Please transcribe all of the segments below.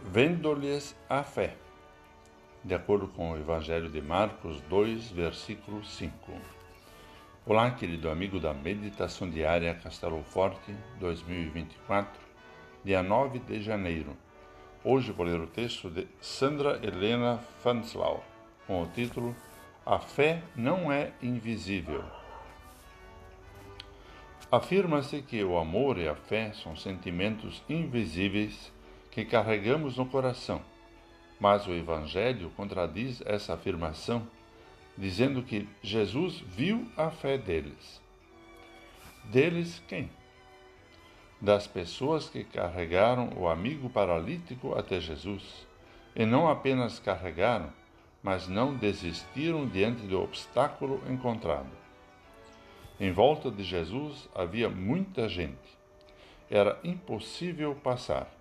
Vendo-lhes a fé, de acordo com o Evangelho de Marcos 2, versículo 5. Olá, querido amigo da Meditação Diária Castelo Forte 2024, dia 9 de janeiro. Hoje vou ler o texto de Sandra Helena Fanslau, com o título A Fé Não é Invisível. Afirma-se que o amor e a fé são sentimentos invisíveis que carregamos no coração. Mas o Evangelho contradiz essa afirmação, dizendo que Jesus viu a fé deles. Deles quem? Das pessoas que carregaram o amigo paralítico até Jesus, e não apenas carregaram, mas não desistiram diante do obstáculo encontrado. Em volta de Jesus havia muita gente. Era impossível passar.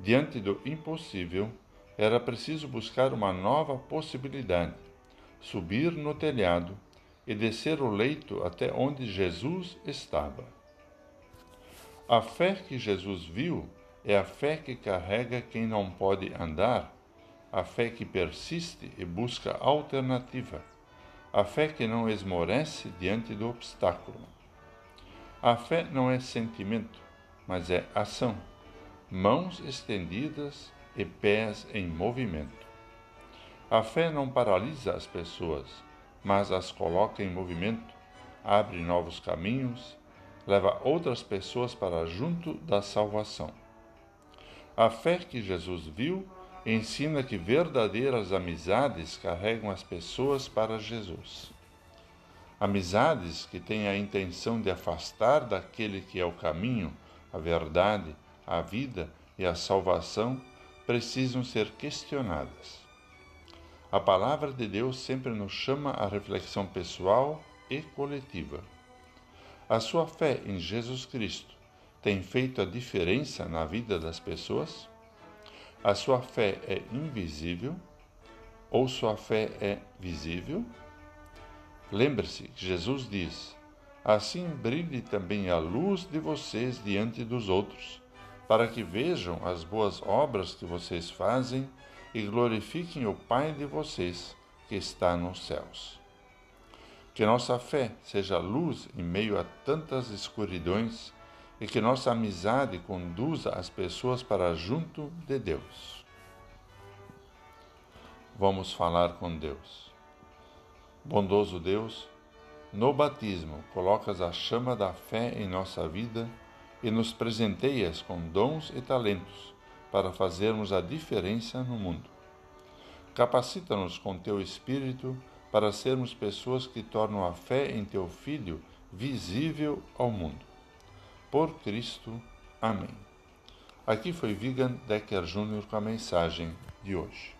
Diante do impossível, era preciso buscar uma nova possibilidade, subir no telhado e descer o leito até onde Jesus estava. A fé que Jesus viu é a fé que carrega quem não pode andar, a fé que persiste e busca alternativa, a fé que não esmorece diante do obstáculo. A fé não é sentimento, mas é ação mãos estendidas e pés em movimento. A fé não paralisa as pessoas, mas as coloca em movimento, abre novos caminhos, leva outras pessoas para junto da salvação. A fé que Jesus viu ensina que verdadeiras amizades carregam as pessoas para Jesus. Amizades que têm a intenção de afastar daquele que é o caminho, a verdade, a vida e a salvação precisam ser questionadas. A palavra de Deus sempre nos chama à reflexão pessoal e coletiva. A sua fé em Jesus Cristo tem feito a diferença na vida das pessoas? A sua fé é invisível ou sua fé é visível? Lembre-se que Jesus diz: Assim brilhe também a luz de vocês diante dos outros para que vejam as boas obras que vocês fazem e glorifiquem o Pai de vocês que está nos céus. Que nossa fé seja luz em meio a tantas escuridões e que nossa amizade conduza as pessoas para junto de Deus. Vamos falar com Deus. Bondoso Deus, no batismo colocas a chama da fé em nossa vida e nos presenteias com dons e talentos para fazermos a diferença no mundo. Capacita-nos com teu Espírito para sermos pessoas que tornam a fé em teu Filho visível ao mundo. Por Cristo. Amém. Aqui foi Vigan Decker Jr. com a mensagem de hoje.